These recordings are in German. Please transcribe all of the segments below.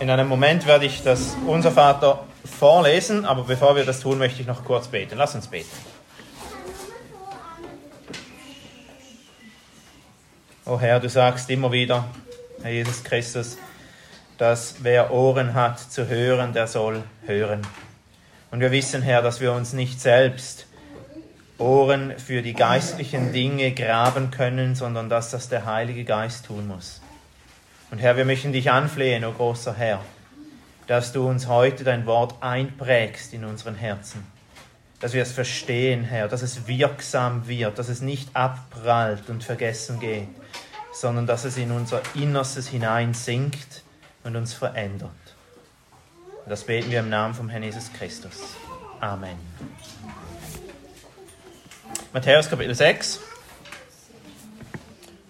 In einem Moment werde ich das Unser Vater vorlesen, aber bevor wir das tun, möchte ich noch kurz beten. Lass uns beten. O oh Herr, du sagst immer wieder, Herr Jesus Christus, dass wer Ohren hat zu hören, der soll hören. Und wir wissen, Herr, dass wir uns nicht selbst Ohren für die geistlichen Dinge graben können, sondern dass das der Heilige Geist tun muss. Und Herr, wir möchten dich anflehen, o oh großer Herr, dass du uns heute dein Wort einprägst in unseren Herzen. Dass wir es verstehen, Herr, dass es wirksam wird, dass es nicht abprallt und vergessen geht, sondern dass es in unser Innerstes hineinsinkt und uns verändert. Und das beten wir im Namen vom Herrn Jesus Christus. Amen. Matthäus Kapitel 6.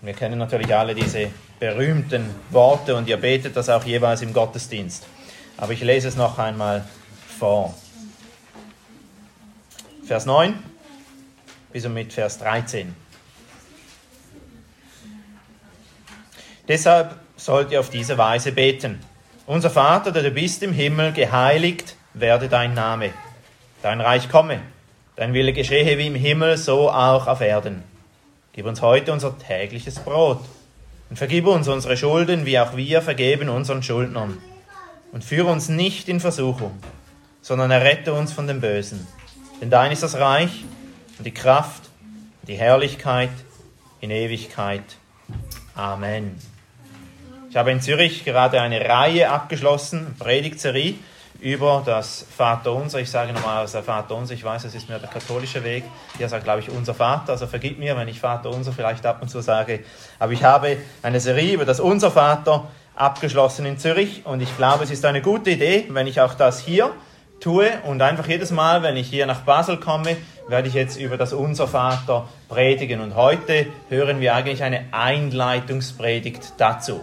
Wir kennen natürlich alle diese berühmten Worte und ihr betet das auch jeweils im Gottesdienst. Aber ich lese es noch einmal vor. Vers 9 bis und mit Vers 13. Deshalb sollt ihr auf diese Weise beten. Unser Vater, der du bist im Himmel, geheiligt werde dein Name. Dein Reich komme Dein Wille geschehe wie im Himmel, so auch auf Erden. Gib uns heute unser tägliches Brot und vergib uns unsere Schulden, wie auch wir vergeben unseren Schuldnern. Und führe uns nicht in Versuchung, sondern errette uns von dem Bösen. Denn dein ist das Reich und die Kraft und die Herrlichkeit in Ewigkeit. Amen. Ich habe in Zürich gerade eine Reihe abgeschlossen, Predigtserie, über das Vaterunser. Ich sage nochmal aus der Vaterunser, ich weiß, es ist mehr der katholische Weg. Hier sagt, glaube ich, unser Vater, also vergib mir, wenn ich Vaterunser vielleicht ab und zu sage. Aber ich habe eine Serie über das Unser Vater abgeschlossen in Zürich und ich glaube, es ist eine gute Idee, wenn ich auch das hier tue und einfach jedes Mal, wenn ich hier nach Basel komme, werde ich jetzt über das Unser Vater predigen und heute hören wir eigentlich eine Einleitungspredigt dazu.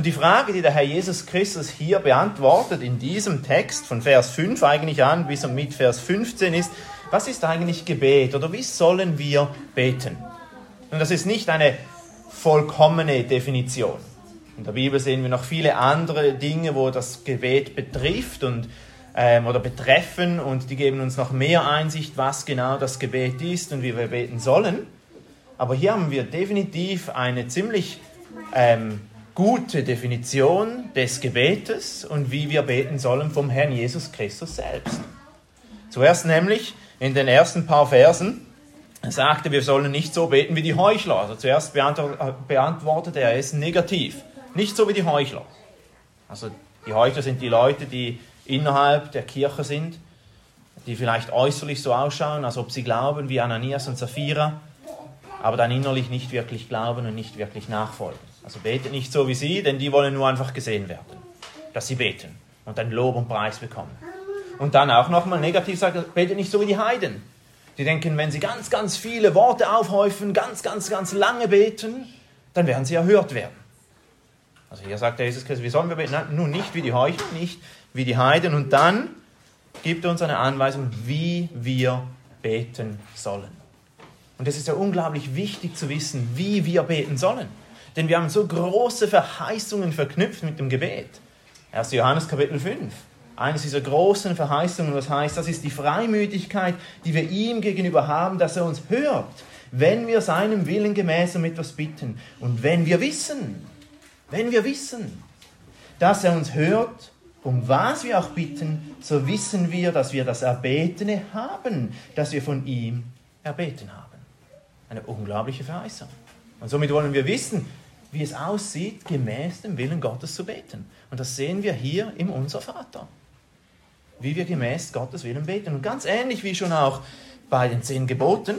Und die Frage, die der Herr Jesus Christus hier beantwortet in diesem Text von Vers 5 eigentlich an bis und mit Vers 15 ist, was ist eigentlich Gebet oder wie sollen wir beten? Und das ist nicht eine vollkommene Definition. In der Bibel sehen wir noch viele andere Dinge, wo das Gebet betrifft und ähm, oder betreffen und die geben uns noch mehr Einsicht, was genau das Gebet ist und wie wir beten sollen. Aber hier haben wir definitiv eine ziemlich ähm, gute Definition des Gebetes und wie wir beten sollen vom Herrn Jesus Christus selbst. Zuerst nämlich in den ersten paar Versen sagte, wir sollen nicht so beten wie die Heuchler. Also zuerst beantwortete er es negativ. Nicht so wie die Heuchler. Also die Heuchler sind die Leute, die innerhalb der Kirche sind, die vielleicht äußerlich so ausschauen, als ob sie glauben wie Ananias und Sapphira, aber dann innerlich nicht wirklich glauben und nicht wirklich nachfolgen. Also betet nicht so wie sie, denn die wollen nur einfach gesehen werden, dass sie beten und dann Lob und Preis bekommen. Und dann auch nochmal negativ sagen, betet nicht so wie die Heiden. Die denken, wenn sie ganz, ganz viele Worte aufhäufen, ganz, ganz, ganz lange beten, dann werden sie erhört werden. Also hier sagt der Jesus Christus, wie sollen wir beten? Nun nicht wie die Heuchler, nicht wie die Heiden. Und dann gibt er uns eine Anweisung, wie wir beten sollen. Und es ist ja unglaublich wichtig zu wissen, wie wir beten sollen. Denn wir haben so große Verheißungen verknüpft mit dem Gebet. 1. Johannes Kapitel 5. Eines dieser großen Verheißungen, was heißt, das ist die Freimütigkeit, die wir ihm gegenüber haben, dass er uns hört, wenn wir seinem Willen gemäß um etwas bitten. Und wenn wir wissen, wenn wir wissen, dass er uns hört, um was wir auch bitten, so wissen wir, dass wir das Erbetene haben, das wir von ihm erbeten haben. Eine unglaubliche Verheißung. Und somit wollen wir wissen, wie es aussieht, gemäß dem Willen Gottes zu beten. Und das sehen wir hier im Unser Vater. Wie wir gemäß Gottes Willen beten. Und ganz ähnlich wie schon auch bei den zehn Geboten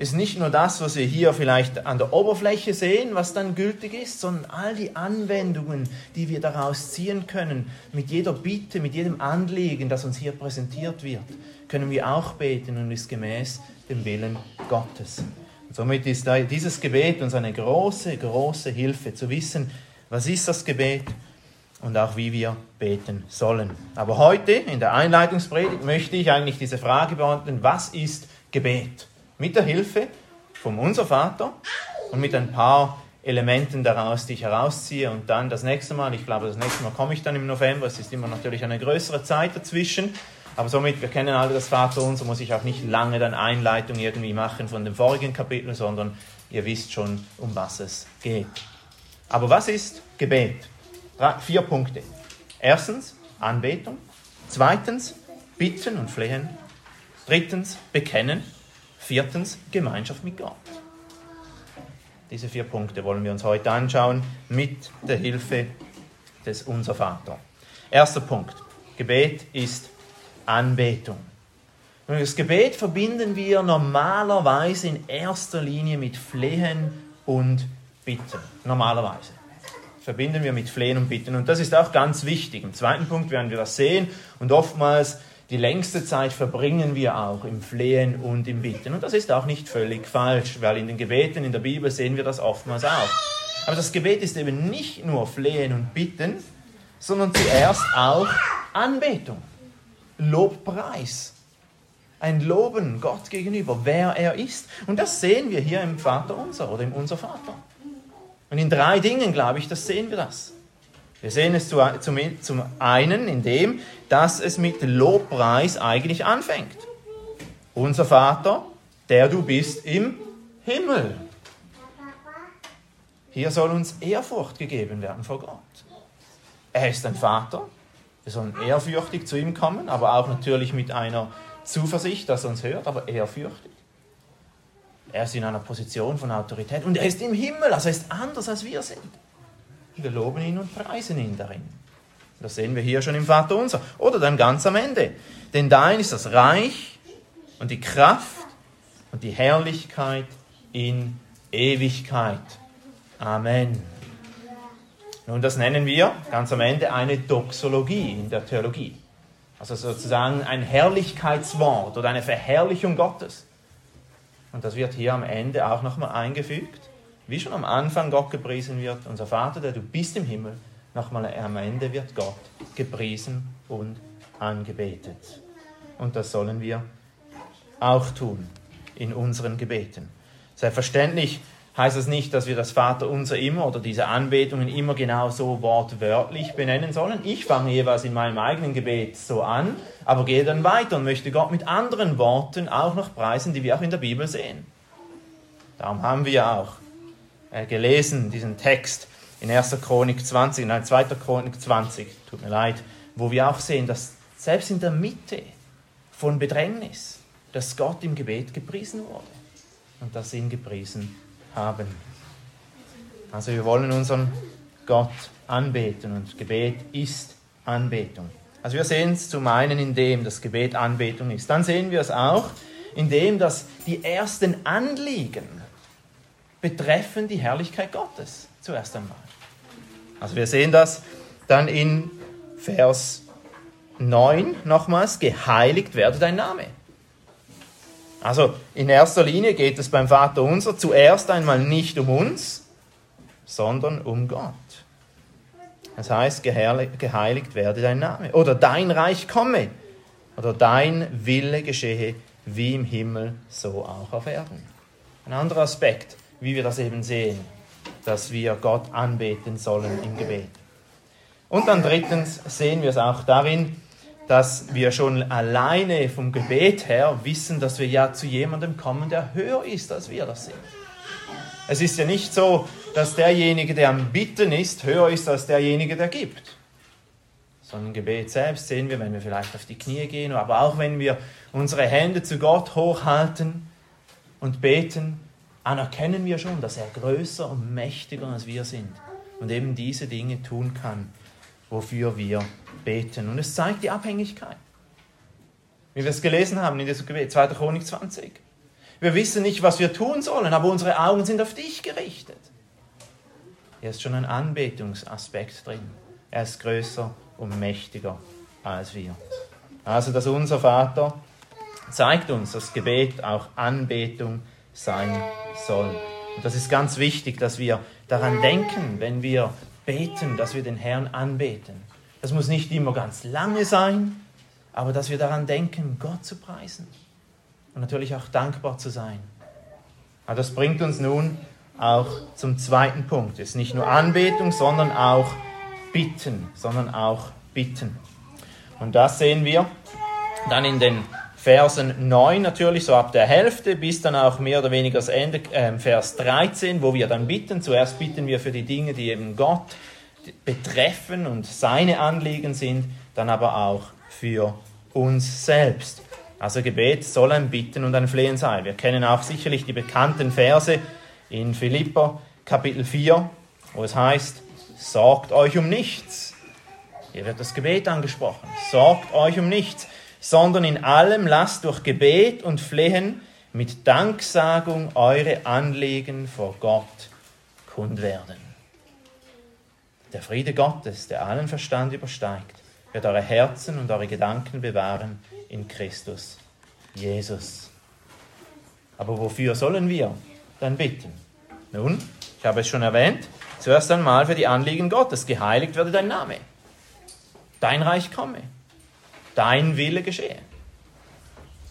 ist nicht nur das, was wir hier vielleicht an der Oberfläche sehen, was dann gültig ist, sondern all die Anwendungen, die wir daraus ziehen können, mit jeder Bitte, mit jedem Anliegen, das uns hier präsentiert wird, können wir auch beten und ist gemäß dem Willen Gottes. Und somit ist dieses Gebet uns eine große, große Hilfe zu wissen, was ist das Gebet und auch wie wir beten sollen. Aber heute in der Einleitungspredigt möchte ich eigentlich diese Frage beantworten, was ist Gebet? Mit der Hilfe vom Unser Vater und mit ein paar Elementen daraus, die ich herausziehe. Und dann das nächste Mal, ich glaube, das nächste Mal komme ich dann im November. Es ist immer natürlich eine größere Zeit dazwischen. Aber somit, wir kennen alle das Vaterunser, muss ich auch nicht lange dann Einleitung irgendwie machen von dem vorigen Kapitel, sondern ihr wisst schon, um was es geht. Aber was ist Gebet? Vier Punkte. Erstens, Anbetung. Zweitens, Bitten und Flehen. Drittens, Bekennen. Viertens, Gemeinschaft mit Gott. Diese vier Punkte wollen wir uns heute anschauen mit der Hilfe des Unser Vater. Erster Punkt. Gebet ist Anbetung. das Gebet verbinden wir normalerweise in erster Linie mit Flehen und Bitten. Normalerweise. Verbinden wir mit Flehen und Bitten. Und das ist auch ganz wichtig. Im zweiten Punkt werden wir das sehen. Und oftmals die längste Zeit verbringen wir auch im Flehen und im Bitten. Und das ist auch nicht völlig falsch, weil in den Gebeten in der Bibel sehen wir das oftmals auch. Aber das Gebet ist eben nicht nur Flehen und Bitten, sondern zuerst auch Anbetung, Lobpreis. Ein Loben Gott gegenüber, wer er ist. Und das sehen wir hier im Vater unser oder im Unser Vater. Und in drei Dingen, glaube ich, das sehen wir das. Wir sehen es zum einen in dem, dass es mit Lobpreis eigentlich anfängt. Unser Vater, der du bist im Himmel. Hier soll uns Ehrfurcht gegeben werden vor Gott. Er ist ein Vater. Wir sollen ehrfürchtig zu ihm kommen, aber auch natürlich mit einer Zuversicht, dass er uns hört, aber ehrfürchtig. Er ist in einer Position von Autorität und er ist im Himmel, also er ist anders als wir sind. Wir loben ihn und preisen ihn darin. Das sehen wir hier schon im Vater unser. Oder dann ganz am Ende. Denn dein ist das Reich und die Kraft und die Herrlichkeit in Ewigkeit. Amen. Nun, das nennen wir ganz am Ende eine Doxologie in der Theologie. Also sozusagen ein Herrlichkeitswort oder eine Verherrlichung Gottes. Und das wird hier am Ende auch nochmal eingefügt wie schon am Anfang Gott gepriesen wird, unser Vater, der du bist im Himmel, nochmal am Ende wird Gott gepriesen und angebetet. Und das sollen wir auch tun in unseren Gebeten. Selbstverständlich heißt das nicht, dass wir das Vaterunser immer oder diese Anbetungen immer genau so wortwörtlich benennen sollen. Ich fange jeweils in meinem eigenen Gebet so an, aber gehe dann weiter und möchte Gott mit anderen Worten auch noch preisen, die wir auch in der Bibel sehen. Darum haben wir auch äh, gelesen, diesen Text in 1. Chronik 20, nein, 2. Chronik 20, tut mir leid, wo wir auch sehen, dass selbst in der Mitte von Bedrängnis, dass Gott im Gebet gepriesen wurde und dass ihn gepriesen haben. Also wir wollen unseren Gott anbeten und Gebet ist Anbetung. Also wir sehen es zum einen in dem, dass Gebet Anbetung ist. Dann sehen wir es auch in dem, dass die ersten Anliegen betreffen die Herrlichkeit Gottes zuerst einmal. Also wir sehen das dann in Vers 9 nochmals, geheiligt werde dein Name. Also in erster Linie geht es beim Vater unser zuerst einmal nicht um uns, sondern um Gott. Das heißt, geheiligt werde dein Name. Oder dein Reich komme. Oder dein Wille geschehe wie im Himmel, so auch auf Erden. Ein anderer Aspekt wie wir das eben sehen, dass wir Gott anbeten sollen im Gebet. Und dann drittens sehen wir es auch darin, dass wir schon alleine vom Gebet her wissen, dass wir ja zu jemandem kommen, der höher ist, als wir das sind. Es ist ja nicht so, dass derjenige, der am Bitten ist, höher ist als derjenige, der gibt. Sondern Gebet selbst sehen wir, wenn wir vielleicht auf die Knie gehen, aber auch wenn wir unsere Hände zu Gott hochhalten und beten, anerkennen wir schon, dass er größer und mächtiger als wir sind und eben diese Dinge tun kann, wofür wir beten. Und es zeigt die Abhängigkeit. Wie wir es gelesen haben in diesem Gebet, 2. Chronik 20. Wir wissen nicht, was wir tun sollen, aber unsere Augen sind auf dich gerichtet. Hier ist schon ein Anbetungsaspekt drin. Er ist größer und mächtiger als wir. Also, dass unser Vater zeigt uns, dass Gebet auch Anbetung sein soll. Und das ist ganz wichtig, dass wir daran denken, wenn wir beten, dass wir den Herrn anbeten. Das muss nicht immer ganz lange sein, aber dass wir daran denken, Gott zu preisen und natürlich auch dankbar zu sein. Aber das bringt uns nun auch zum zweiten Punkt. Es ist nicht nur Anbetung, sondern auch Bitten, sondern auch Bitten. Und das sehen wir dann in den Versen 9 natürlich, so ab der Hälfte, bis dann auch mehr oder weniger das Ende, äh, Vers 13, wo wir dann bitten. Zuerst bitten wir für die Dinge, die eben Gott betreffen und seine Anliegen sind, dann aber auch für uns selbst. Also Gebet soll ein Bitten und ein Flehen sein. Wir kennen auch sicherlich die bekannten Verse in Philippa Kapitel 4, wo es heißt, sorgt euch um nichts. Hier wird das Gebet angesprochen. Sorgt euch um nichts, sondern in allem lasst durch Gebet und Flehen mit Danksagung eure Anliegen vor Gott kund werden. Der Friede Gottes, der allen Verstand übersteigt, wird eure Herzen und eure Gedanken bewahren in Christus Jesus. Aber wofür sollen wir dann bitten? Nun, ich habe es schon erwähnt, zuerst einmal für die Anliegen Gottes. Geheiligt werde dein Name. Dein Reich komme. Dein Wille geschehe.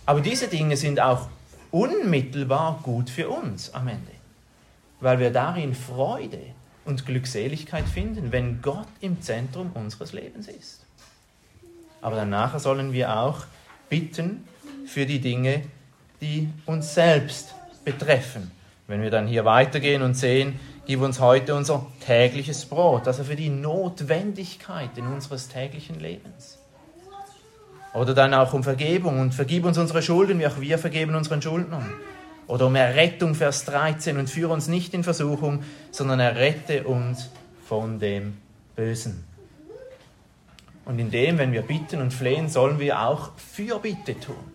Aber diese Dinge sind auch unmittelbar gut für uns am Ende, weil wir darin Freude und Glückseligkeit finden, wenn Gott im Zentrum unseres Lebens ist. Aber danach sollen wir auch bitten für die Dinge, die uns selbst betreffen. Wenn wir dann hier weitergehen und sehen, gib uns heute unser tägliches Brot, also für die Notwendigkeiten unseres täglichen Lebens. Oder dann auch um Vergebung und vergib uns unsere Schulden, wie auch wir vergeben unseren Schuldnern. Oder um Errettung, Vers 13, und führe uns nicht in Versuchung, sondern errette uns von dem Bösen. Und in dem, wenn wir bitten und flehen, sollen wir auch Fürbitte tun.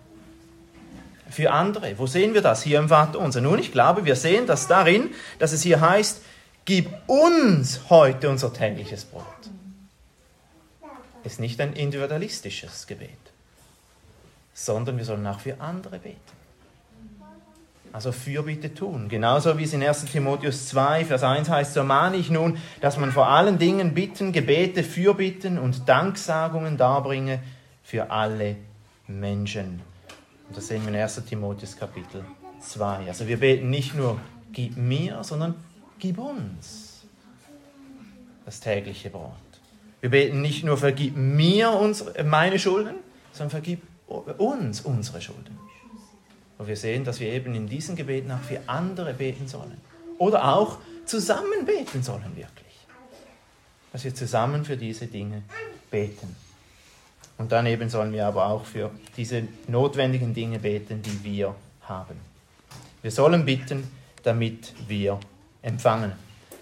Für andere. Wo sehen wir das? Hier im Vater unser. Nun, ich glaube, wir sehen das darin, dass es hier heißt, gib uns heute unser tägliches Brot. Ist nicht ein individualistisches Gebet, sondern wir sollen auch für andere beten. Also Fürbitte tun. Genauso wie es in 1 Timotheus 2, Vers 1 heißt, so mahne ich nun, dass man vor allen Dingen Bitten, Gebete, Fürbitten und Danksagungen darbringe für alle Menschen. Und das sehen wir in 1 Timotheus Kapitel 2. Also wir beten nicht nur, gib mir, sondern gib uns das tägliche Brot. Wir beten nicht nur, vergib mir unsere, meine Schulden, sondern vergib uns unsere Schulden. Und wir sehen, dass wir eben in diesen Gebeten auch für andere beten sollen. Oder auch zusammen beten sollen wirklich. Dass wir zusammen für diese Dinge beten. Und dann eben sollen wir aber auch für diese notwendigen Dinge beten, die wir haben. Wir sollen bitten, damit wir empfangen.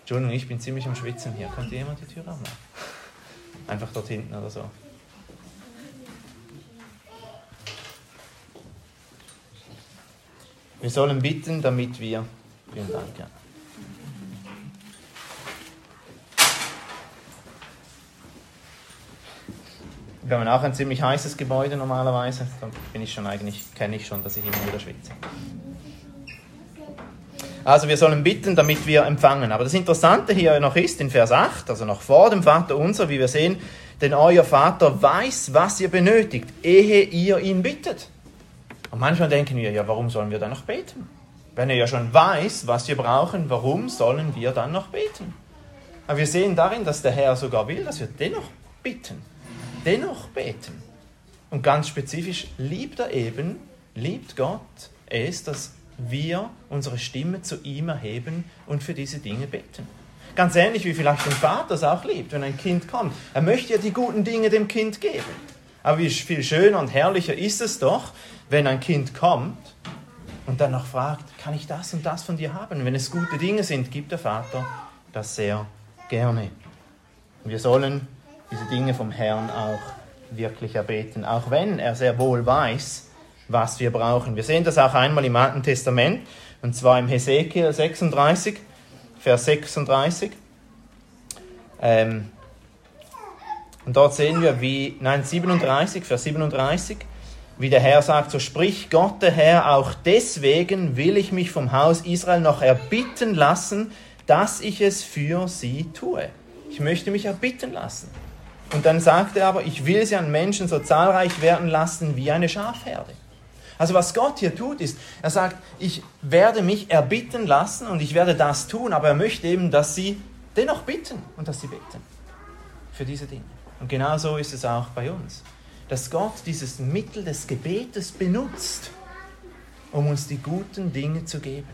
Entschuldigung, ich bin ziemlich am Schwitzen hier. Könnte jemand die Tür aufmachen? Einfach dort hinten oder so. Wir sollen bitten, damit wir. Vielen Dank. Ja. Wir haben auch ein ziemlich heißes Gebäude normalerweise. Da bin ich schon eigentlich, kenne ich schon, dass ich immer wieder schwitze. Also wir sollen bitten, damit wir empfangen. Aber das Interessante hier noch ist, in Vers 8, also noch vor dem Vater unser, wie wir sehen, denn euer Vater weiß, was ihr benötigt, ehe ihr ihn bittet. Und manchmal denken wir, ja, warum sollen wir dann noch beten? Wenn er ja schon weiß, was wir brauchen, warum sollen wir dann noch beten? Aber wir sehen darin, dass der Herr sogar will, dass wir dennoch bitten, dennoch beten. Und ganz spezifisch liebt er eben, liebt Gott es, dass wir unsere Stimme zu ihm erheben und für diese Dinge beten. Ganz ähnlich wie vielleicht ein Vater es auch liebt, wenn ein Kind kommt. Er möchte ja die guten Dinge dem Kind geben. Aber wie viel schöner und herrlicher ist es doch, wenn ein Kind kommt und dann noch fragt, kann ich das und das von dir haben? wenn es gute Dinge sind, gibt der Vater das sehr gerne. Und wir sollen diese Dinge vom Herrn auch wirklich erbeten, auch wenn er sehr wohl weiß, was wir brauchen. Wir sehen das auch einmal im Alten Testament, und zwar im Hesekiel 36, Vers 36. Ähm, und dort sehen wir, wie, nein, 37, Vers 37, wie der Herr sagt, so spricht Gott der Herr, auch deswegen will ich mich vom Haus Israel noch erbitten lassen, dass ich es für sie tue. Ich möchte mich erbitten lassen. Und dann sagt er aber, ich will sie an Menschen so zahlreich werden lassen wie eine Schafherde. Also was Gott hier tut, ist, er sagt, ich werde mich erbitten lassen und ich werde das tun, aber er möchte eben, dass sie dennoch bitten und dass sie beten für diese Dinge. Und genau so ist es auch bei uns, dass Gott dieses Mittel des Gebetes benutzt, um uns die guten Dinge zu geben.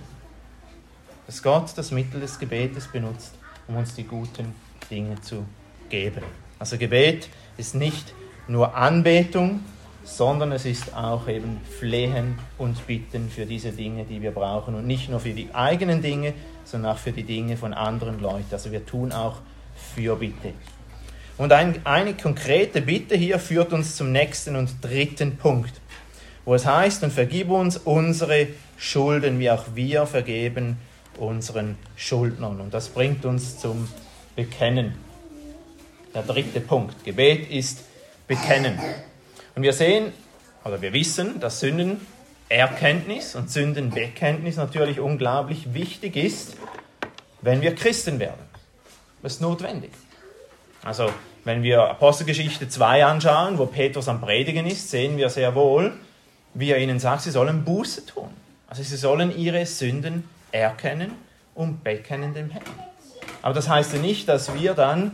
Dass Gott das Mittel des Gebetes benutzt, um uns die guten Dinge zu geben. Also Gebet ist nicht nur Anbetung, sondern es ist auch eben Flehen und Bitten für diese Dinge, die wir brauchen. Und nicht nur für die eigenen Dinge, sondern auch für die Dinge von anderen Leuten. Also wir tun auch Fürbitte. Und ein, eine konkrete Bitte hier führt uns zum nächsten und dritten Punkt, wo es heißt, und vergib uns unsere Schulden, wie auch wir vergeben unseren Schuldnern. Und das bringt uns zum Bekennen. Der dritte Punkt. Gebet ist Bekennen. Und wir sehen, oder wir wissen, dass Sündenerkenntnis und Sündenbekenntnis natürlich unglaublich wichtig ist, wenn wir Christen werden. Das ist notwendig. Also, wenn wir Apostelgeschichte 2 anschauen, wo Petrus am Predigen ist, sehen wir sehr wohl, wie er ihnen sagt, sie sollen Buße tun. Also sie sollen ihre Sünden erkennen und bekennen dem Herrn. Aber das heißt ja nicht, dass wir dann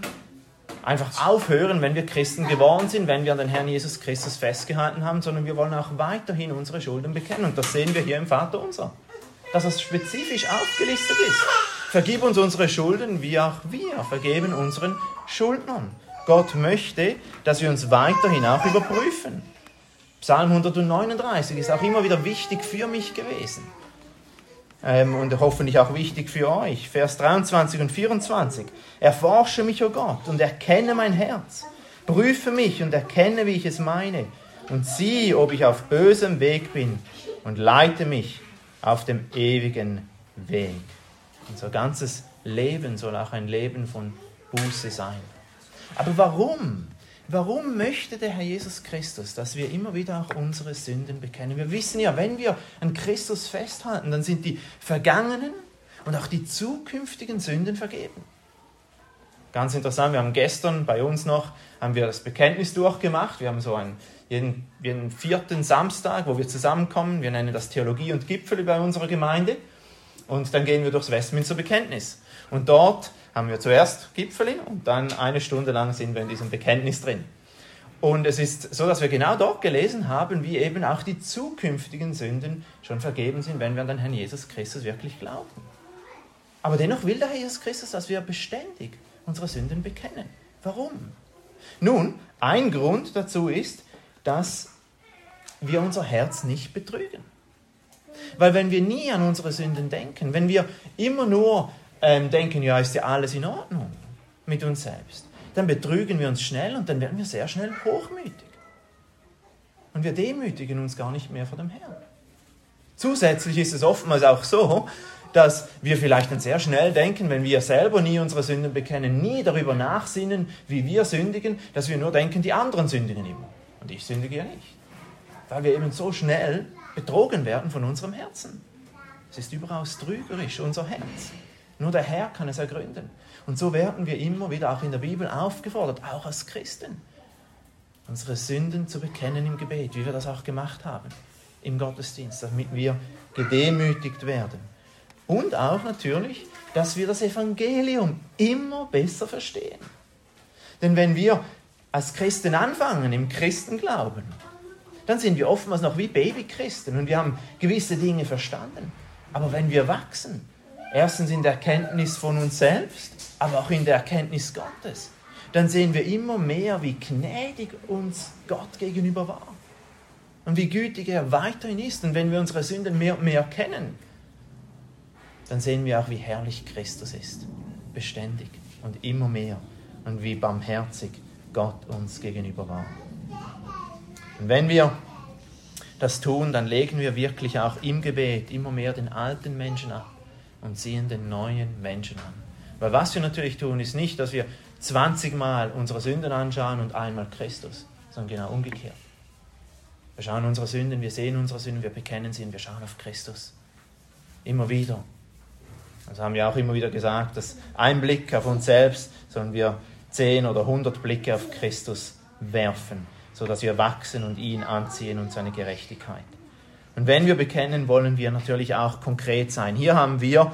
einfach aufhören, wenn wir Christen geworden sind, wenn wir an den Herrn Jesus Christus festgehalten haben, sondern wir wollen auch weiterhin unsere Schulden bekennen. Und das sehen wir hier im Vater unser, dass es spezifisch aufgelistet ist. Vergib uns unsere Schulden, wie auch wir vergeben unseren Schuldnern. Gott möchte, dass wir uns weiterhin auch überprüfen. Psalm 139 ist auch immer wieder wichtig für mich gewesen ähm, und hoffentlich auch wichtig für euch. Vers 23 und 24. Erforsche mich, o oh Gott, und erkenne mein Herz. Prüfe mich und erkenne, wie ich es meine. Und sieh, ob ich auf bösem Weg bin und leite mich auf dem ewigen Weg. Unser ganzes Leben soll auch ein Leben von Buße sein. Aber warum? Warum möchte der Herr Jesus Christus, dass wir immer wieder auch unsere Sünden bekennen? Wir wissen ja, wenn wir an Christus festhalten, dann sind die vergangenen und auch die zukünftigen Sünden vergeben. Ganz interessant, wir haben gestern bei uns noch haben wir das Bekenntnis durchgemacht. Wir haben so einen, jeden, jeden vierten Samstag, wo wir zusammenkommen. Wir nennen das Theologie und Gipfel bei unserer Gemeinde. Und dann gehen wir durchs Westminster Bekenntnis. Und dort haben wir zuerst Gipfeli und dann eine Stunde lang sind wir in diesem Bekenntnis drin. Und es ist so, dass wir genau dort gelesen haben, wie eben auch die zukünftigen Sünden schon vergeben sind, wenn wir an den Herrn Jesus Christus wirklich glauben. Aber dennoch will der Herr Jesus Christus, dass wir beständig unsere Sünden bekennen. Warum? Nun, ein Grund dazu ist, dass wir unser Herz nicht betrügen. Weil wenn wir nie an unsere Sünden denken, wenn wir immer nur ähm, denken, ja, ist ja alles in Ordnung mit uns selbst, dann betrügen wir uns schnell und dann werden wir sehr schnell hochmütig. Und wir demütigen uns gar nicht mehr vor dem Herrn. Zusätzlich ist es oftmals auch so, dass wir vielleicht dann sehr schnell denken, wenn wir selber nie unsere Sünden bekennen, nie darüber nachsinnen, wie wir sündigen, dass wir nur denken, die anderen sündigen immer. Und ich sündige ja nicht. Weil wir eben so schnell betrogen werden von unserem Herzen. Es ist überaus trügerisch, unser Herz. Nur der Herr kann es ergründen. Und so werden wir immer wieder auch in der Bibel aufgefordert, auch als Christen, unsere Sünden zu bekennen im Gebet, wie wir das auch gemacht haben im Gottesdienst, damit wir gedemütigt werden. Und auch natürlich, dass wir das Evangelium immer besser verstehen. Denn wenn wir als Christen anfangen, im Christenglauben, dann sind wir oftmals noch wie Babychristen und wir haben gewisse Dinge verstanden. Aber wenn wir wachsen, Erstens in der Erkenntnis von uns selbst, aber auch in der Erkenntnis Gottes. Dann sehen wir immer mehr, wie gnädig uns Gott gegenüber war. Und wie gütig er weiterhin ist. Und wenn wir unsere Sünden mehr und mehr kennen, dann sehen wir auch, wie herrlich Christus ist. Beständig und immer mehr. Und wie barmherzig Gott uns gegenüber war. Und wenn wir das tun, dann legen wir wirklich auch im Gebet immer mehr den alten Menschen ab und ziehen den neuen Menschen an. Weil was wir natürlich tun, ist nicht, dass wir 20 Mal unsere Sünden anschauen und einmal Christus, sondern genau umgekehrt. Wir schauen unsere Sünden, wir sehen unsere Sünden, wir bekennen sie und wir schauen auf Christus. Immer wieder. Also haben wir auch immer wieder gesagt, dass ein Blick auf uns selbst, sondern wir 10 oder 100 Blicke auf Christus werfen, sodass wir wachsen und ihn anziehen und seine Gerechtigkeit. Und wenn wir bekennen, wollen wir natürlich auch konkret sein. Hier haben wir,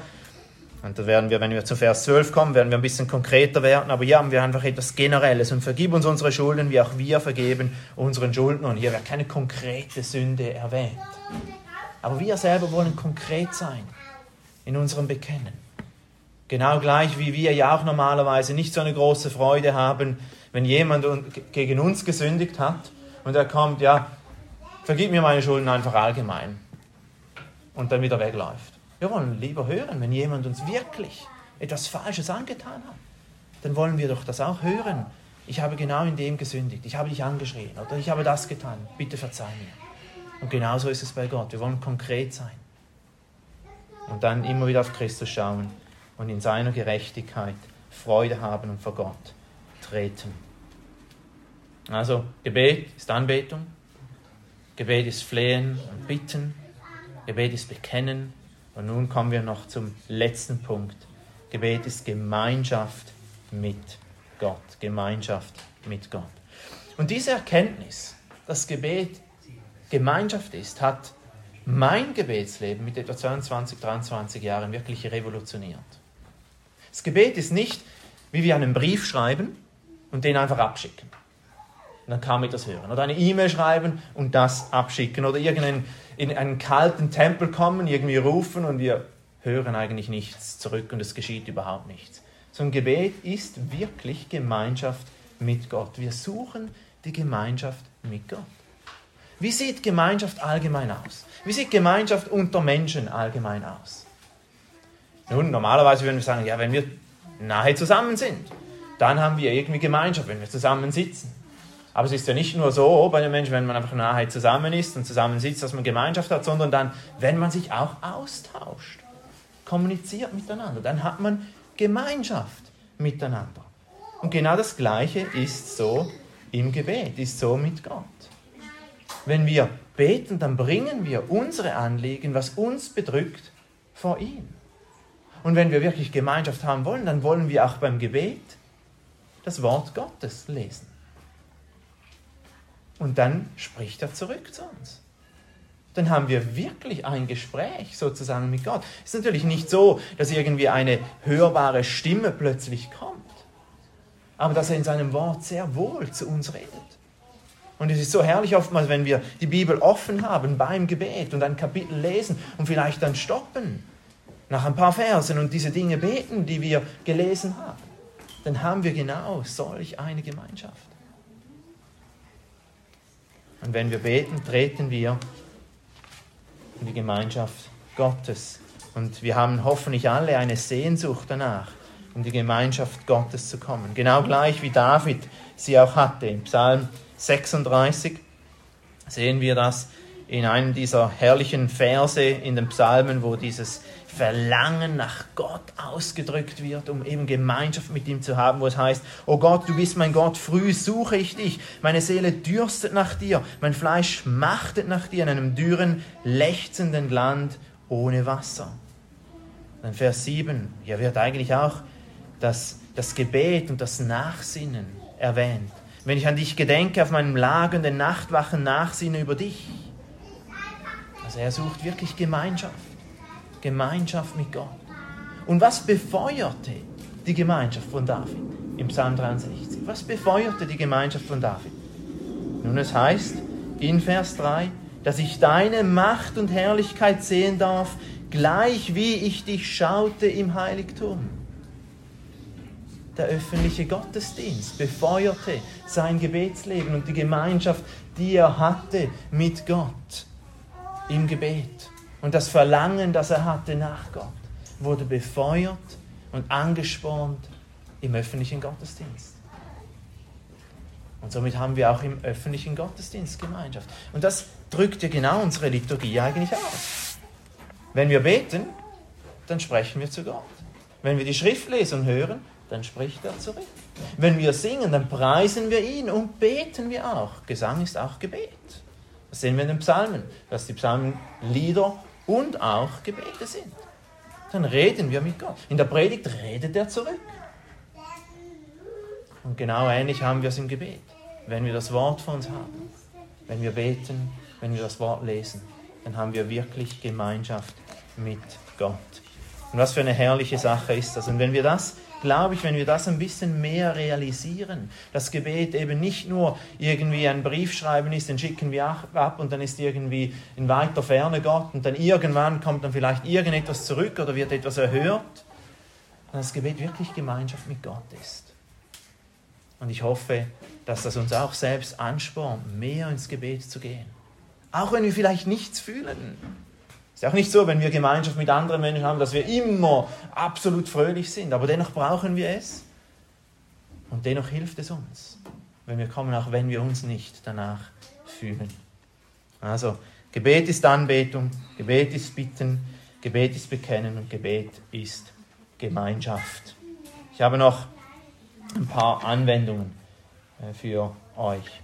und da werden wir, wenn wir zu Vers 12 kommen, werden wir ein bisschen konkreter werden, aber hier haben wir einfach etwas Generelles. Und vergib uns unsere Schulden, wie auch wir vergeben unseren Schuldnern. Und hier wird keine konkrete Sünde erwähnt. Aber wir selber wollen konkret sein in unserem Bekennen. Genau gleich wie wir ja auch normalerweise nicht so eine große Freude haben, wenn jemand gegen uns gesündigt hat und er kommt, ja, vergib mir meine Schulden einfach allgemein und dann wieder wegläuft. Wir wollen lieber hören, wenn jemand uns wirklich etwas Falsches angetan hat, dann wollen wir doch das auch hören. Ich habe genau in dem gesündigt, ich habe dich angeschrien oder ich habe das getan, bitte verzeih mir. Und genauso ist es bei Gott. Wir wollen konkret sein und dann immer wieder auf Christus schauen und in seiner Gerechtigkeit Freude haben und vor Gott treten. Also Gebet ist Anbetung, Gebet ist Flehen und Bitten, Gebet ist Bekennen und nun kommen wir noch zum letzten Punkt. Gebet ist Gemeinschaft mit Gott, Gemeinschaft mit Gott. Und diese Erkenntnis, dass Gebet Gemeinschaft ist, hat mein Gebetsleben mit etwa 22, 23 Jahren wirklich revolutioniert. Das Gebet ist nicht, wie wir einen Brief schreiben und den einfach abschicken. Und dann kann man das hören. Oder eine E-Mail schreiben und das abschicken. Oder irgendeinen in einen kalten Tempel kommen, irgendwie rufen und wir hören eigentlich nichts zurück und es geschieht überhaupt nichts. So ein Gebet ist wirklich Gemeinschaft mit Gott. Wir suchen die Gemeinschaft mit Gott. Wie sieht Gemeinschaft allgemein aus? Wie sieht Gemeinschaft unter Menschen allgemein aus? Nun, normalerweise würden wir sagen, ja, wenn wir nahe zusammen sind, dann haben wir irgendwie Gemeinschaft, wenn wir zusammen sitzen. Aber es ist ja nicht nur so bei den Menschen, wenn man einfach nahe zusammen ist und zusammen sitzt, dass man Gemeinschaft hat, sondern dann, wenn man sich auch austauscht, kommuniziert miteinander, dann hat man Gemeinschaft miteinander. Und genau das Gleiche ist so im Gebet, ist so mit Gott. Wenn wir beten, dann bringen wir unsere Anliegen, was uns bedrückt, vor ihn. Und wenn wir wirklich Gemeinschaft haben wollen, dann wollen wir auch beim Gebet das Wort Gottes lesen. Und dann spricht er zurück zu uns. Dann haben wir wirklich ein Gespräch sozusagen mit Gott. Es ist natürlich nicht so, dass irgendwie eine hörbare Stimme plötzlich kommt, aber dass er in seinem Wort sehr wohl zu uns redet. Und es ist so herrlich oftmals, wenn wir die Bibel offen haben beim Gebet und ein Kapitel lesen und vielleicht dann stoppen nach ein paar Versen und diese Dinge beten, die wir gelesen haben. Dann haben wir genau solch eine Gemeinschaft. Und wenn wir beten, treten wir in die Gemeinschaft Gottes. Und wir haben hoffentlich alle eine Sehnsucht danach, in die Gemeinschaft Gottes zu kommen. Genau gleich wie David sie auch hatte im Psalm 36 sehen wir das in einem dieser herrlichen Verse in den Psalmen, wo dieses Verlangen nach Gott ausgedrückt wird, um eben Gemeinschaft mit ihm zu haben, wo es heißt, oh Gott, du bist mein Gott, früh suche ich dich, meine Seele dürstet nach dir, mein Fleisch machtet nach dir in einem dürren, lechzenden Land ohne Wasser. Dann Vers 7, hier wird eigentlich auch das, das Gebet und das Nachsinnen erwähnt wenn ich an dich gedenke, auf meinem Lager den Nachtwachen nachsinne über dich. Also er sucht wirklich Gemeinschaft. Gemeinschaft mit Gott. Und was befeuerte die Gemeinschaft von David im Psalm 63? Was befeuerte die Gemeinschaft von David? Nun, es heißt in Vers 3, dass ich deine Macht und Herrlichkeit sehen darf, gleich wie ich dich schaute im Heiligtum der öffentliche Gottesdienst befeuerte sein Gebetsleben und die Gemeinschaft, die er hatte mit Gott im Gebet. Und das Verlangen, das er hatte nach Gott, wurde befeuert und angespornt im öffentlichen Gottesdienst. Und somit haben wir auch im öffentlichen Gottesdienst Gemeinschaft. Und das drückt ja genau unsere Liturgie eigentlich aus. Wenn wir beten, dann sprechen wir zu Gott. Wenn wir die Schriftlesung hören, dann spricht er zurück. Wenn wir singen, dann preisen wir ihn und beten wir auch. Gesang ist auch Gebet. Das sehen wir in den Psalmen, dass die Psalmen Lieder und auch Gebete sind. Dann reden wir mit Gott. In der Predigt redet er zurück. Und genau ähnlich haben wir es im Gebet. Wenn wir das Wort vor uns haben, wenn wir beten, wenn wir das Wort lesen, dann haben wir wirklich Gemeinschaft mit Gott. Und was für eine herrliche Sache ist das. Und wenn wir das, glaube ich, wenn wir das ein bisschen mehr realisieren, das Gebet eben nicht nur irgendwie ein Brief schreiben ist, den schicken wir ab und dann ist irgendwie in weiter Ferne Gott und dann irgendwann kommt dann vielleicht irgendetwas zurück oder wird etwas erhört, sondern das Gebet wirklich Gemeinschaft mit Gott ist. Und ich hoffe, dass das uns auch selbst anspornt, mehr ins Gebet zu gehen. Auch wenn wir vielleicht nichts fühlen. Ist auch nicht so, wenn wir Gemeinschaft mit anderen Menschen haben, dass wir immer absolut fröhlich sind, aber dennoch brauchen wir es. Und dennoch hilft es uns, wenn wir kommen, auch wenn wir uns nicht danach fühlen. Also, Gebet ist Anbetung, Gebet ist Bitten, Gebet ist Bekennen und Gebet ist Gemeinschaft. Ich habe noch ein paar Anwendungen äh, für euch.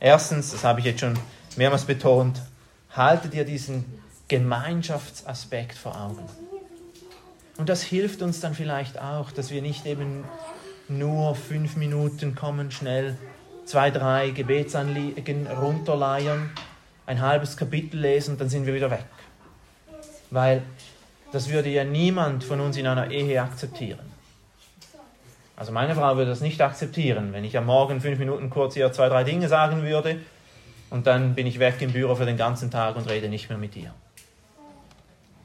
Erstens, das habe ich jetzt schon mehrmals betont, haltet ihr diesen Gemeinschaftsaspekt vor Augen. Und das hilft uns dann vielleicht auch, dass wir nicht eben nur fünf Minuten kommen, schnell zwei, drei Gebetsanliegen runterleiern, ein halbes Kapitel lesen, dann sind wir wieder weg. Weil das würde ja niemand von uns in einer Ehe akzeptieren. Also meine Frau würde das nicht akzeptieren, wenn ich am Morgen fünf Minuten kurz ihr zwei, drei Dinge sagen würde und dann bin ich weg im Büro für den ganzen Tag und rede nicht mehr mit ihr.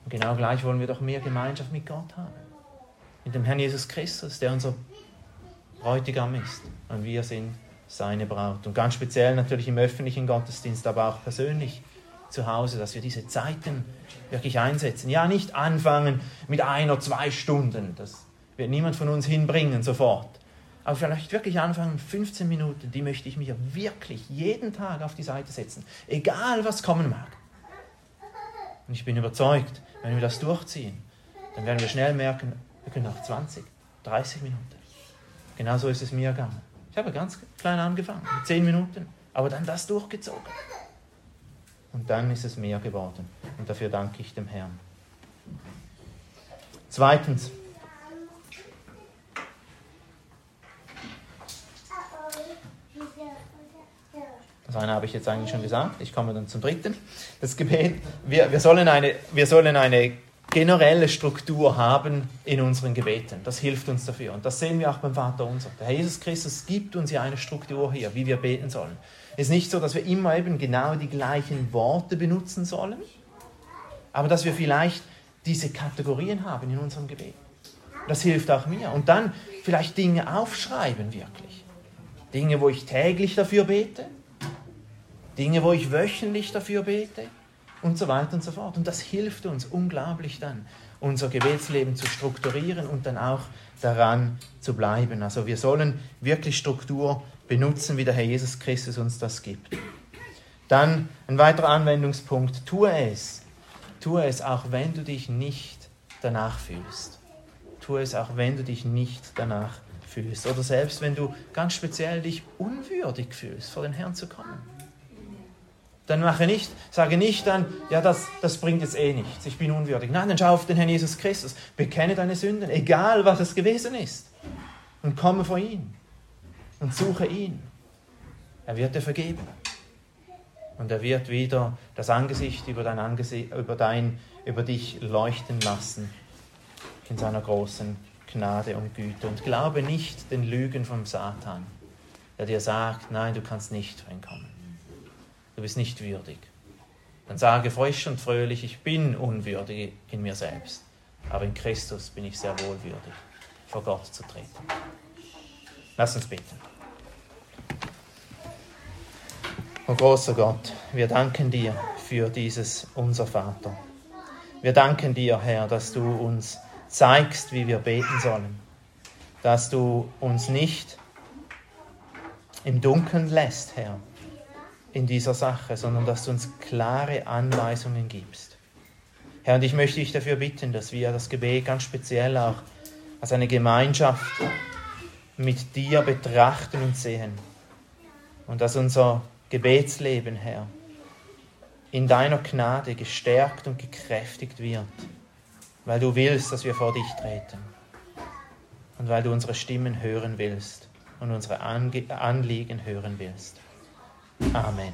Und genau gleich wollen wir doch mehr Gemeinschaft mit Gott haben. Mit dem Herrn Jesus Christus, der unser Bräutigam ist. Und wir sind seine Braut. Und ganz speziell natürlich im öffentlichen Gottesdienst, aber auch persönlich zu Hause, dass wir diese Zeiten wirklich einsetzen. Ja, nicht anfangen mit einer, zwei Stunden. Das wird niemand von uns hinbringen sofort. Aber vielleicht wirklich anfangen, 15 Minuten, die möchte ich mir wirklich jeden Tag auf die Seite setzen. Egal, was kommen mag. Und ich bin überzeugt, wenn wir das durchziehen, dann werden wir schnell merken, wir können auch 20, 30 Minuten. Genauso ist es mir gegangen. Ich habe ganz klein angefangen, mit 10 Minuten, aber dann das durchgezogen. Und dann ist es mehr geworden. Und dafür danke ich dem Herrn. Zweitens, Eine habe ich jetzt eigentlich schon gesagt. Ich komme dann zum dritten. Das Gebet. Wir, wir, sollen, eine, wir sollen eine generelle Struktur haben in unseren Gebeten. Das hilft uns dafür. Und das sehen wir auch beim Vater unser. Der Herr Jesus Christus gibt uns ja eine Struktur hier, wie wir beten sollen. Es ist nicht so, dass wir immer eben genau die gleichen Worte benutzen sollen, aber dass wir vielleicht diese Kategorien haben in unserem Gebet. Das hilft auch mir. Und dann vielleicht Dinge aufschreiben wirklich. Dinge, wo ich täglich dafür bete, Dinge, wo ich wöchentlich dafür bete und so weiter und so fort. Und das hilft uns unglaublich dann, unser Gebetsleben zu strukturieren und dann auch daran zu bleiben. Also wir sollen wirklich Struktur benutzen, wie der Herr Jesus Christus uns das gibt. Dann ein weiterer Anwendungspunkt, tue es. Tue es auch, wenn du dich nicht danach fühlst. Tue es auch, wenn du dich nicht danach fühlst. Oder selbst wenn du ganz speziell dich unwürdig fühlst, vor den Herrn zu kommen. Dann mache nicht, sage nicht dann, ja, das, das bringt jetzt eh nichts, ich bin unwürdig. Nein, dann schau auf den Herrn Jesus Christus, bekenne deine Sünden, egal was es gewesen ist, und komme vor ihn und suche ihn. Er wird dir vergeben. Und er wird wieder das Angesicht über dein Angesicht, über dein, über dich leuchten lassen in seiner großen Gnade und Güte. Und glaube nicht den Lügen vom Satan, der dir sagt, nein, du kannst nicht reinkommen du bist nicht würdig. Dann sage frisch und fröhlich, ich bin unwürdig in mir selbst, aber in Christus bin ich sehr wohl würdig, vor Gott zu treten. Lass uns beten. O großer Gott, wir danken dir für dieses unser Vater. Wir danken dir, Herr, dass du uns zeigst, wie wir beten sollen, dass du uns nicht im Dunkeln lässt, Herr, in dieser Sache, sondern dass du uns klare Anweisungen gibst. Herr, und ich möchte dich dafür bitten, dass wir das Gebet ganz speziell auch als eine Gemeinschaft mit dir betrachten und sehen. Und dass unser Gebetsleben, Herr, in deiner Gnade gestärkt und gekräftigt wird, weil du willst, dass wir vor dich treten und weil du unsere Stimmen hören willst und unsere Anliegen hören willst. Amen.